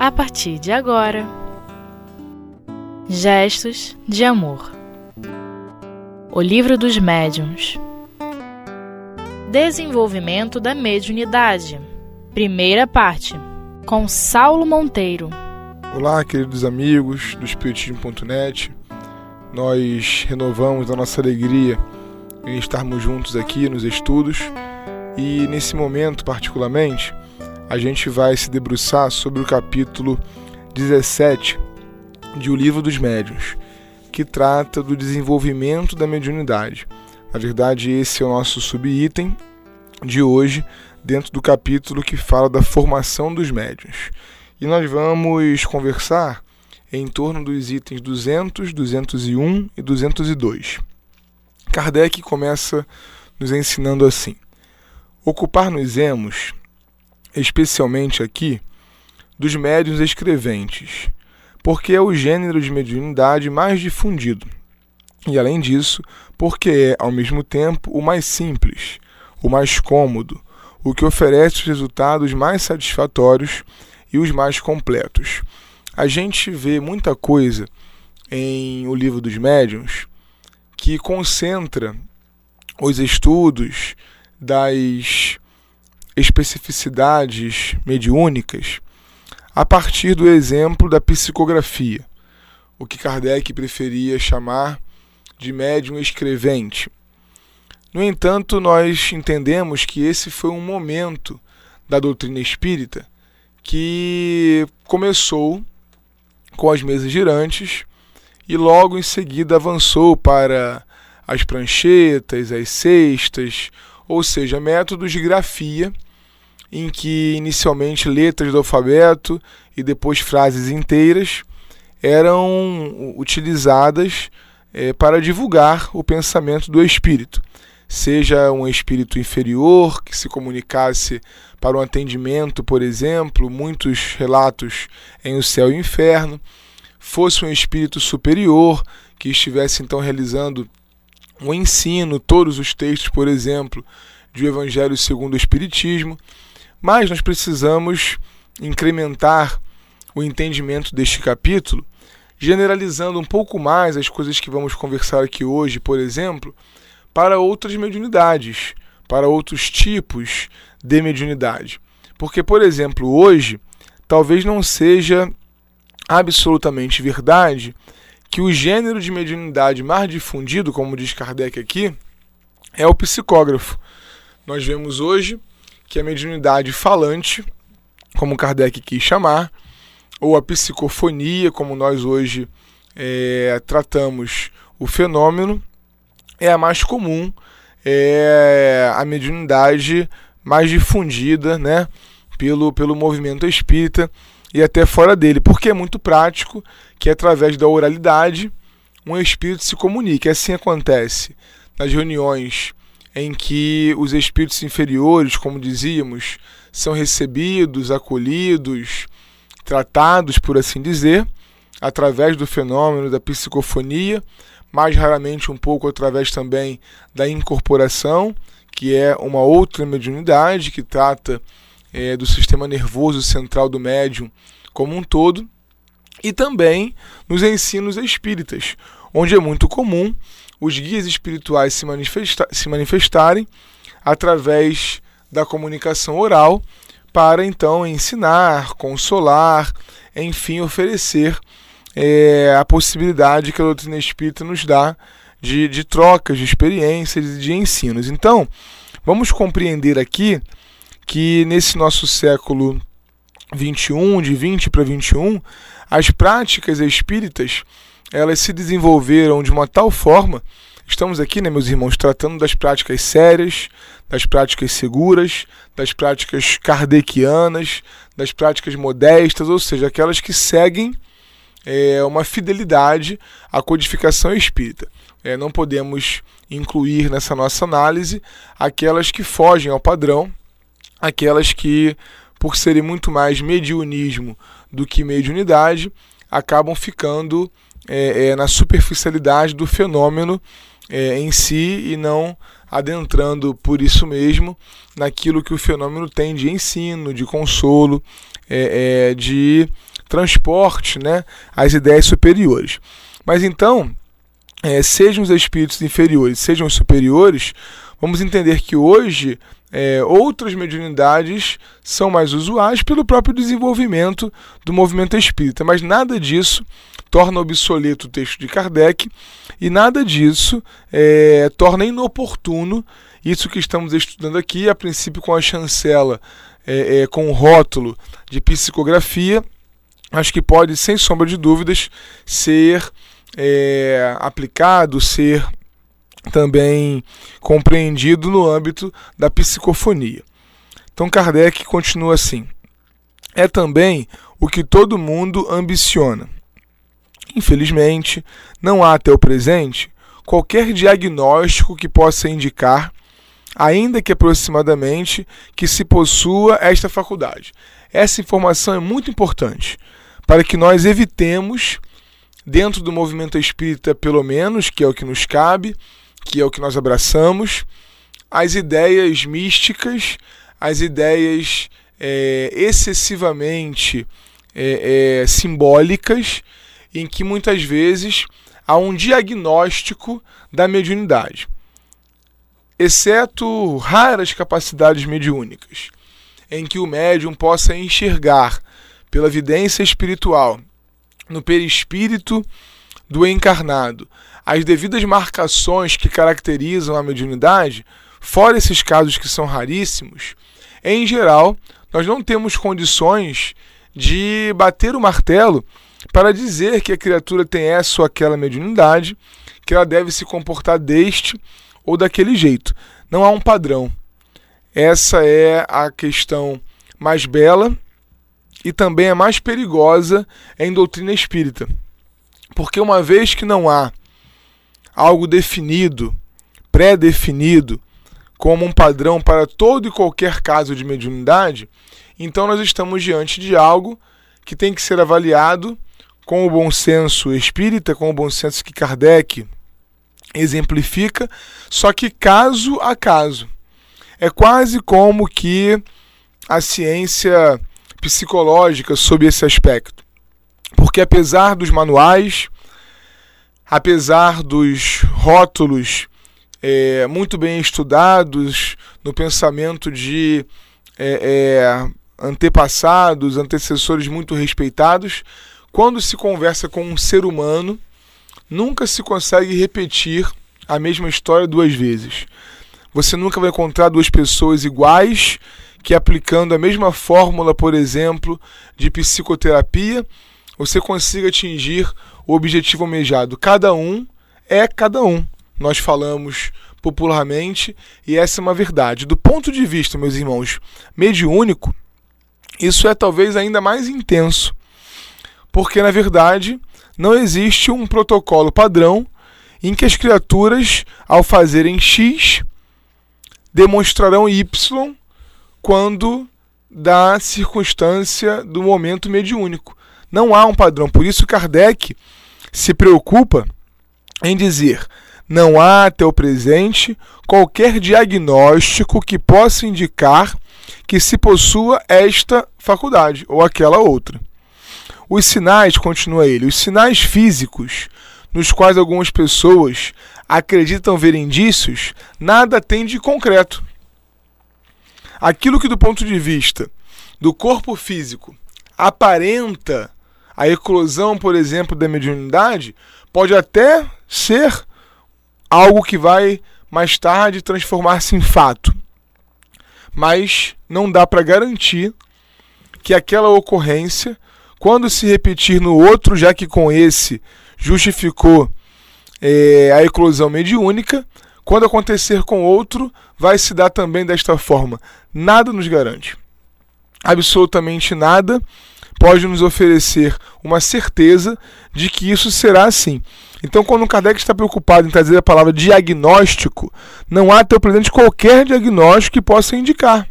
a partir de agora. Gestos de Amor. O Livro dos Médiuns. Desenvolvimento da Mediunidade. Primeira parte Com Saulo Monteiro. Olá, queridos amigos do Espiritismo.net. Nós renovamos a nossa alegria em estarmos juntos aqui nos estudos. E nesse momento, particularmente, a gente vai se debruçar sobre o capítulo 17 de O Livro dos Médiuns, que trata do desenvolvimento da mediunidade. Na verdade, esse é o nosso subitem de hoje, dentro do capítulo que fala da formação dos médiuns. E nós vamos conversar em torno dos itens 200, 201 e 202. Kardec começa nos ensinando assim: ocupar-nos-emos especialmente aqui, dos médiuns escreventes, porque é o gênero de mediunidade mais difundido. E além disso, porque é, ao mesmo tempo, o mais simples, o mais cômodo, o que oferece os resultados mais satisfatórios e os mais completos. A gente vê muita coisa em O Livro dos Médiuns que concentra os estudos das especificidades mediúnicas a partir do exemplo da psicografia, o que Kardec preferia chamar de médium escrevente. No entanto, nós entendemos que esse foi um momento da doutrina espírita que começou com as mesas girantes e logo em seguida avançou para as pranchetas, as cestas, ou seja, métodos de grafia em que inicialmente letras do alfabeto e depois frases inteiras eram utilizadas é, para divulgar o pensamento do espírito, seja um espírito inferior que se comunicasse para um atendimento, por exemplo, muitos relatos em o céu e o inferno, fosse um espírito superior que estivesse então realizando um ensino, todos os textos, por exemplo, do Evangelho segundo o Espiritismo, mas nós precisamos incrementar o entendimento deste capítulo, generalizando um pouco mais as coisas que vamos conversar aqui hoje, por exemplo, para outras mediunidades, para outros tipos de mediunidade. Porque, por exemplo, hoje, talvez não seja absolutamente verdade que o gênero de mediunidade mais difundido, como diz Kardec aqui, é o psicógrafo. Nós vemos hoje que a mediunidade falante, como Kardec quis chamar, ou a psicofonia, como nós hoje é, tratamos o fenômeno, é a mais comum, é a mediunidade mais difundida né, pelo, pelo movimento espírita e até fora dele, porque é muito prático que através da oralidade um espírito se comunique. Assim acontece nas reuniões em que os espíritos inferiores, como dizíamos, são recebidos, acolhidos, tratados, por assim dizer, através do fenômeno da psicofonia, mais raramente um pouco através também da incorporação, que é uma outra mediunidade que trata é, do sistema nervoso central do médium como um todo, e também nos ensinos espíritas, onde é muito comum os guias espirituais se, manifesta se manifestarem através da comunicação oral para então ensinar, consolar, enfim, oferecer é, a possibilidade que a doutrina espírita nos dá de, de trocas de experiências e de ensinos. Então, vamos compreender aqui que nesse nosso século 21, de 20 para 21, as práticas espíritas elas se desenvolveram de uma tal forma. Estamos aqui, né, meus irmãos, tratando das práticas sérias, das práticas seguras, das práticas kardecianas, das práticas modestas, ou seja, aquelas que seguem é, uma fidelidade à codificação espírita. É, não podemos incluir nessa nossa análise aquelas que fogem ao padrão, aquelas que, por serem muito mais mediunismo do que mediunidade, acabam ficando é, é, na superficialidade do fenômeno é, em si e não adentrando por isso mesmo naquilo que o fenômeno tem de ensino, de consolo, é, é, de transporte né, às ideias superiores. Mas então, é, sejam os espíritos inferiores, sejam os superiores, vamos entender que hoje é, outras mediunidades são mais usuais pelo próprio desenvolvimento do movimento espírita, mas nada disso torna obsoleto o texto de Kardec e nada disso é, torna inoportuno isso que estamos estudando aqui, a princípio com a chancela, é, é, com o rótulo de psicografia, acho que pode, sem sombra de dúvidas, ser é, aplicado, ser também compreendido no âmbito da psicofonia. Então Kardec continua assim: é também o que todo mundo ambiciona. Infelizmente, não há até o presente qualquer diagnóstico que possa indicar, ainda que aproximadamente, que se possua esta faculdade. Essa informação é muito importante para que nós evitemos, dentro do movimento espírita, pelo menos, que é o que nos cabe, que é o que nós abraçamos, as ideias místicas, as ideias é, excessivamente é, é, simbólicas, em que muitas vezes há um diagnóstico da mediunidade. Exceto raras capacidades mediúnicas, em que o médium possa enxergar pela vidência espiritual, no perispírito do encarnado, as devidas marcações que caracterizam a mediunidade, fora esses casos que são raríssimos, em geral, nós não temos condições de bater o martelo para dizer que a criatura tem essa ou aquela mediunidade, que ela deve se comportar deste ou daquele jeito. Não há um padrão. Essa é a questão mais bela e também a mais perigosa em doutrina espírita. Porque uma vez que não há algo definido, pré-definido, como um padrão para todo e qualquer caso de mediunidade, então nós estamos diante de algo que tem que ser avaliado com o bom senso espírita, com o bom senso que Kardec exemplifica, só que caso a caso. É quase como que a ciência psicológica sob esse aspecto. Porque apesar dos manuais, apesar dos rótulos é, muito bem estudados no pensamento de é, é, antepassados, antecessores muito respeitados, quando se conversa com um ser humano, nunca se consegue repetir a mesma história duas vezes. Você nunca vai encontrar duas pessoas iguais que aplicando a mesma fórmula, por exemplo, de psicoterapia, você consiga atingir o objetivo almejado. Cada um é cada um. Nós falamos popularmente e essa é uma verdade. Do ponto de vista, meus irmãos, mediúnico, isso é talvez ainda mais intenso, porque na verdade não existe um protocolo padrão em que as criaturas, ao fazerem X, demonstrarão Y quando da circunstância do momento mediúnico. Não há um padrão. Por isso, Kardec se preocupa em dizer: não há até o presente qualquer diagnóstico que possa indicar que se possua esta faculdade ou aquela outra. Os sinais, continua ele, os sinais físicos nos quais algumas pessoas acreditam ver indícios, nada tem de concreto. Aquilo que, do ponto de vista do corpo físico, aparenta a eclosão, por exemplo, da mediunidade pode até ser algo que vai mais tarde transformar-se em fato. Mas não dá para garantir que aquela ocorrência, quando se repetir no outro, já que com esse justificou é, a eclosão mediúnica, quando acontecer com outro, vai se dar também desta forma. Nada nos garante. Absolutamente nada pode nos oferecer uma certeza de que isso será assim. Então, quando o Kardec está preocupado em trazer a palavra diagnóstico, não há o presente qualquer diagnóstico que possa indicar.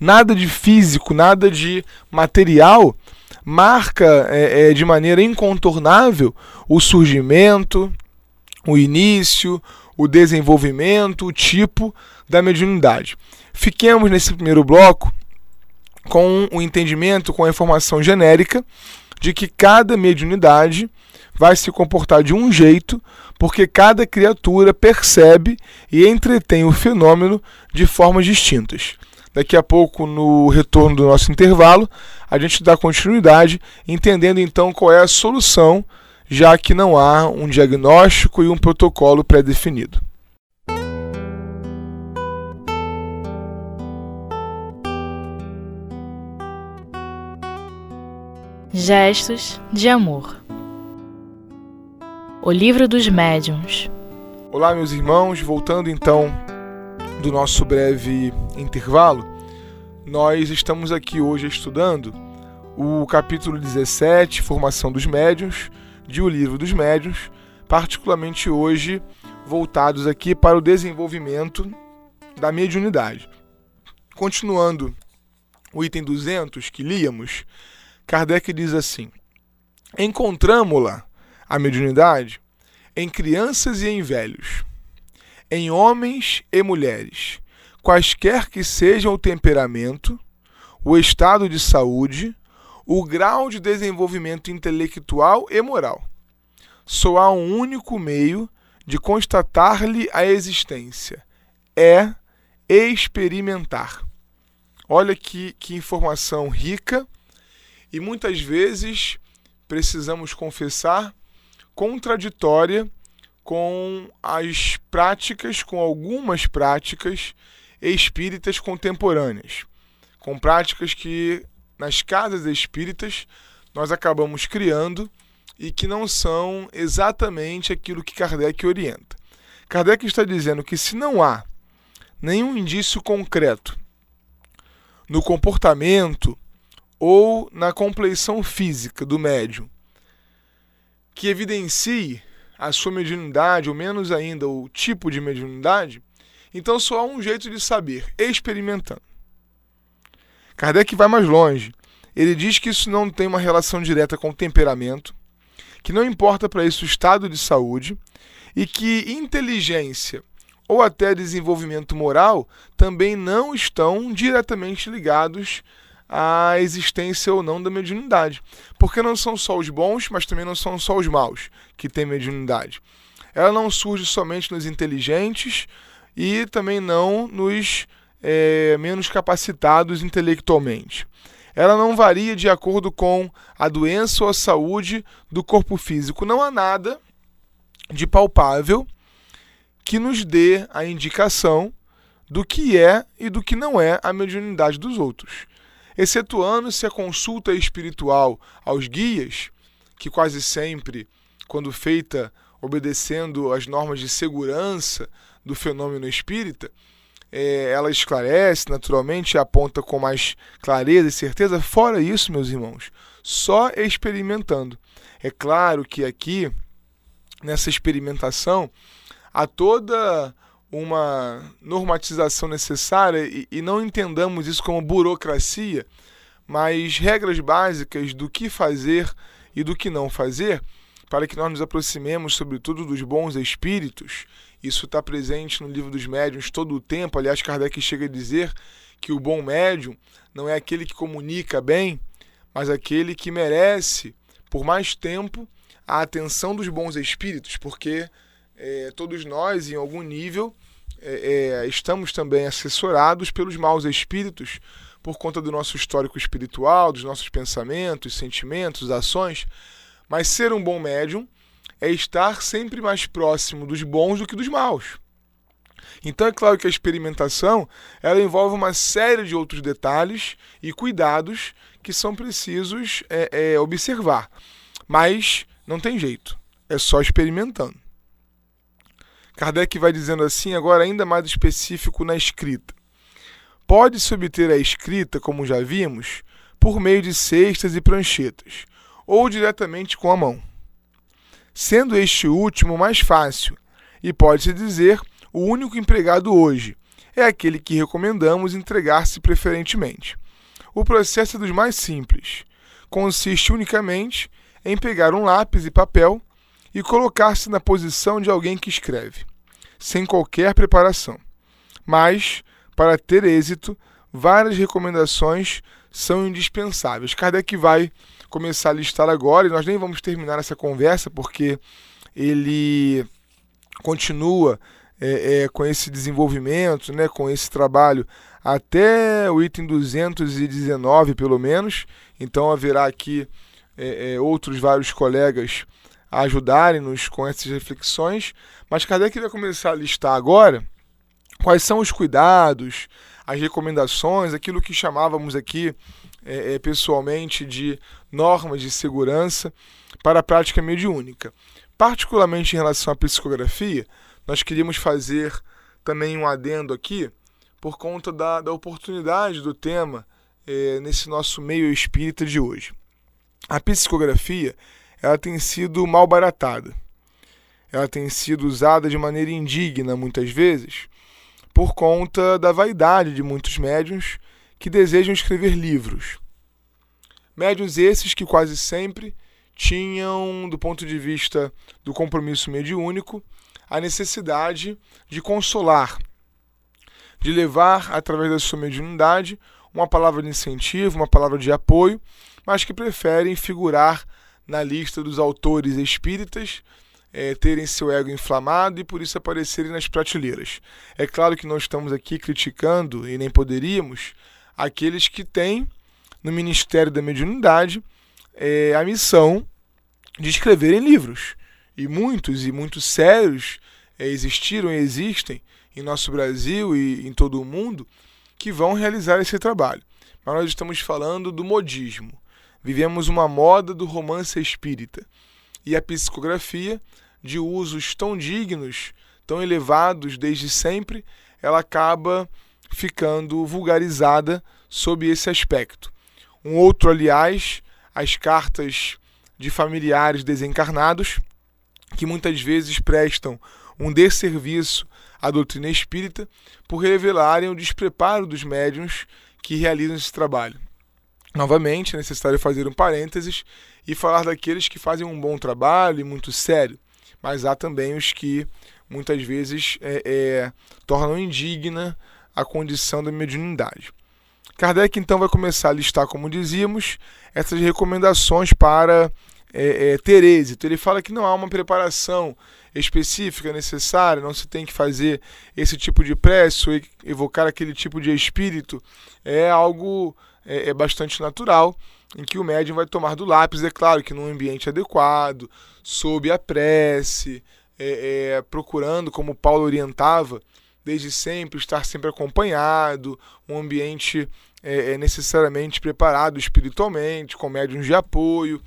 Nada de físico, nada de material marca é, é, de maneira incontornável o surgimento, o início, o desenvolvimento, o tipo da mediunidade. Fiquemos nesse primeiro bloco com o entendimento, com a informação genérica de que cada mediunidade vai se comportar de um jeito, porque cada criatura percebe e entretém o fenômeno de formas distintas. Daqui a pouco, no retorno do nosso intervalo, a gente dá continuidade, entendendo então qual é a solução, já que não há um diagnóstico e um protocolo pré-definido. Gestos de Amor O Livro dos Médiuns Olá, meus irmãos, voltando então do nosso breve intervalo, nós estamos aqui hoje estudando o capítulo 17, Formação dos Médiuns, de O Livro dos Médiuns, particularmente hoje voltados aqui para o desenvolvimento da mediunidade. Continuando o item 200 que líamos, Kardec diz assim: Encontramos-la, a mediunidade, em crianças e em velhos, em homens e mulheres, quaisquer que sejam o temperamento, o estado de saúde, o grau de desenvolvimento intelectual e moral. Só há um único meio de constatar-lhe a existência: é experimentar. Olha que, que informação rica e muitas vezes precisamos confessar contraditória com as práticas, com algumas práticas espíritas contemporâneas, com práticas que nas casas espíritas nós acabamos criando e que não são exatamente aquilo que Kardec orienta. Kardec está dizendo que se não há nenhum indício concreto no comportamento ou na compleição física do médium que evidencie a sua mediunidade, ou menos ainda o tipo de mediunidade, então só há um jeito de saber, experimentando. Kardec vai mais longe. Ele diz que isso não tem uma relação direta com o temperamento, que não importa para isso o estado de saúde e que inteligência ou até desenvolvimento moral também não estão diretamente ligados a existência ou não da mediunidade. Porque não são só os bons, mas também não são só os maus que têm mediunidade. Ela não surge somente nos inteligentes e também não nos é, menos capacitados intelectualmente. Ela não varia de acordo com a doença ou a saúde do corpo físico. Não há nada de palpável que nos dê a indicação do que é e do que não é a mediunidade dos outros excetuando-se a consulta espiritual aos guias, que quase sempre, quando feita obedecendo às normas de segurança do fenômeno espírita, é, ela esclarece naturalmente, aponta com mais clareza e certeza. Fora isso, meus irmãos, só experimentando. É claro que aqui, nessa experimentação, há toda uma normatização necessária e, e não entendamos isso como burocracia, mas regras básicas do que fazer e do que não fazer, para que nós nos aproximemos, sobretudo, dos bons espíritos. Isso está presente no livro dos médiuns todo o tempo. Aliás, Kardec chega a dizer que o bom médium não é aquele que comunica bem, mas aquele que merece, por mais tempo, a atenção dos bons espíritos, porque é, todos nós, em algum nível, é, é, estamos também assessorados pelos maus espíritos por conta do nosso histórico espiritual, dos nossos pensamentos, sentimentos, ações. Mas ser um bom médium é estar sempre mais próximo dos bons do que dos maus. Então é claro que a experimentação ela envolve uma série de outros detalhes e cuidados que são precisos é, é, observar. Mas não tem jeito, é só experimentando. Kardec vai dizendo assim, agora ainda mais específico na escrita. Pode-se obter a escrita, como já vimos, por meio de cestas e pranchetas, ou diretamente com a mão. Sendo este último mais fácil, e pode-se dizer o único empregado hoje, é aquele que recomendamos entregar-se preferentemente. O processo é dos mais simples. Consiste unicamente em pegar um lápis e papel e colocar-se na posição de alguém que escreve sem qualquer preparação. Mas, para ter êxito, várias recomendações são indispensáveis. Kardec vai começar a listar agora e nós nem vamos terminar essa conversa porque ele continua é, é, com esse desenvolvimento, né, com esse trabalho até o item 219, pelo menos. Então haverá aqui é, é, outros vários colegas ajudarem-nos com essas reflexões. Mas Kardec vai começar a listar agora quais são os cuidados, as recomendações, aquilo que chamávamos aqui é, é, pessoalmente de normas de segurança para a prática mediúnica. Particularmente em relação à psicografia, nós queríamos fazer também um adendo aqui por conta da, da oportunidade do tema é, nesse nosso meio espírita de hoje. A psicografia ela tem sido mal baratada. Ela tem sido usada de maneira indigna muitas vezes por conta da vaidade de muitos médiuns que desejam escrever livros. Médiuns esses que quase sempre tinham, do ponto de vista do compromisso mediúnico, a necessidade de consolar, de levar, através da sua mediunidade, uma palavra de incentivo, uma palavra de apoio, mas que preferem figurar na lista dos autores espíritas, é, terem seu ego inflamado e por isso aparecerem nas prateleiras. É claro que não estamos aqui criticando, e nem poderíamos, aqueles que têm no Ministério da Mediunidade é, a missão de escreverem livros. E muitos, e muitos sérios, é, existiram e existem em nosso Brasil e em todo o mundo que vão realizar esse trabalho. Mas nós estamos falando do modismo. Vivemos uma moda do romance espírita. E a psicografia, de usos tão dignos, tão elevados desde sempre, ela acaba ficando vulgarizada sob esse aspecto. Um outro, aliás, as cartas de familiares desencarnados, que muitas vezes prestam um desserviço à doutrina espírita por revelarem o despreparo dos médiuns que realizam esse trabalho. Novamente, é necessário fazer um parênteses e falar daqueles que fazem um bom trabalho e muito sério, mas há também os que muitas vezes é, é, tornam indigna a condição da mediunidade. Kardec então vai começar a listar, como dizíamos, essas recomendações para é, é. Ele fala que não há uma preparação específica necessária, não se tem que fazer esse tipo de prece ou evocar aquele tipo de espírito. É algo é, é bastante natural em que o médium vai tomar do lápis, é claro que num ambiente adequado, sob a prece, é, é, procurando, como Paulo orientava, desde sempre, estar sempre acompanhado, um ambiente é, é, necessariamente preparado espiritualmente, com médiums de apoio,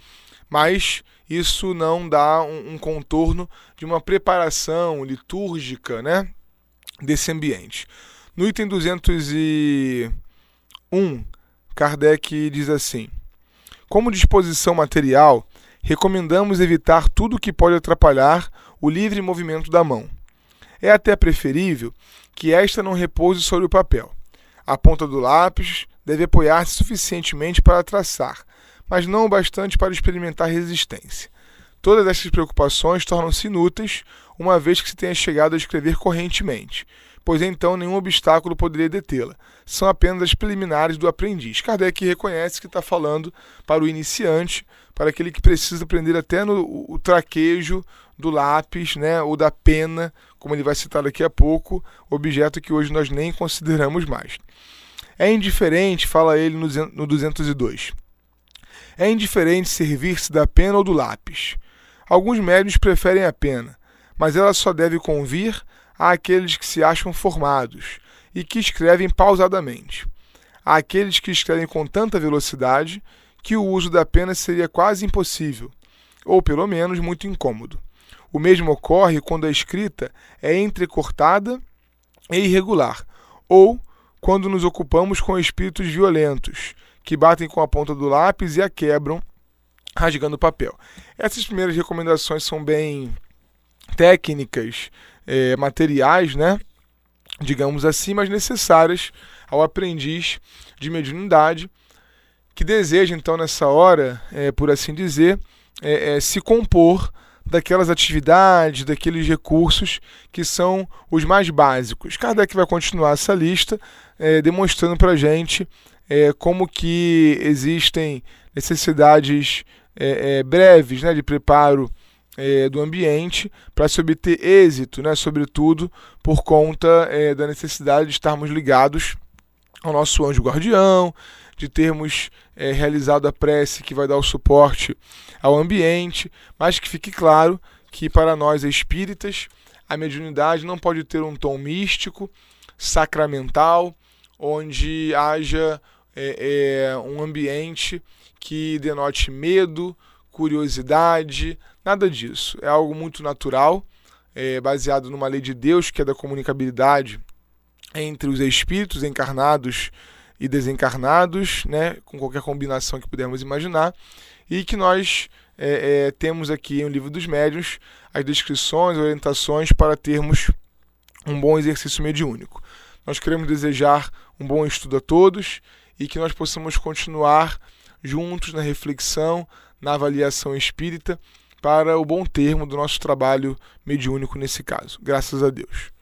mas isso não dá um, um contorno de uma preparação litúrgica né, desse ambiente. No item 201, Kardec diz assim: Como disposição material, recomendamos evitar tudo que pode atrapalhar o livre movimento da mão. É até preferível que esta não repouse sobre o papel. A ponta do lápis deve apoiar-se suficientemente para traçar, mas não o bastante para experimentar resistência. Todas estas preocupações tornam-se inúteis uma vez que se tenha chegado a escrever correntemente, pois então nenhum obstáculo poderia detê-la. São apenas as preliminares do aprendiz. Kardec reconhece que está falando para o iniciante, para aquele que precisa aprender até no o traquejo do lápis, né, ou da pena, como ele vai citar daqui a pouco, objeto que hoje nós nem consideramos mais. É indiferente, fala ele no 202. É indiferente servir-se da pena ou do lápis. Alguns médios preferem a pena, mas ela só deve convir àqueles que se acham formados e que escrevem pausadamente. Àqueles que escrevem com tanta velocidade que o uso da pena seria quase impossível, ou pelo menos muito incômodo. O mesmo ocorre quando a escrita é entrecortada e irregular, ou quando nos ocupamos com espíritos violentos, que batem com a ponta do lápis e a quebram, rasgando o papel. Essas primeiras recomendações são bem técnicas, é, materiais, né? digamos assim, mas necessárias ao aprendiz de mediunidade que deseja, então, nessa hora, é, por assim dizer, é, é, se compor daquelas atividades, daqueles recursos que são os mais básicos. Kardec vai continuar essa lista é, demonstrando para a gente é, como que existem necessidades é, breves né, de preparo é, do ambiente para se obter êxito, né, sobretudo por conta é, da necessidade de estarmos ligados ao nosso anjo guardião, de termos é, realizado a prece que vai dar o suporte ao ambiente, mas que fique claro que para nós espíritas a mediunidade não pode ter um tom místico, sacramental, onde haja é, é, um ambiente que denote medo, curiosidade, nada disso. É algo muito natural, é, baseado numa lei de Deus que é da comunicabilidade entre os espíritos encarnados e desencarnados, né, com qualquer combinação que pudermos imaginar, e que nós é, é, temos aqui no livro dos médiuns as descrições, orientações para termos um bom exercício mediúnico. Nós queremos desejar um bom estudo a todos e que nós possamos continuar juntos na reflexão, na avaliação espírita, para o bom termo do nosso trabalho mediúnico nesse caso. Graças a Deus.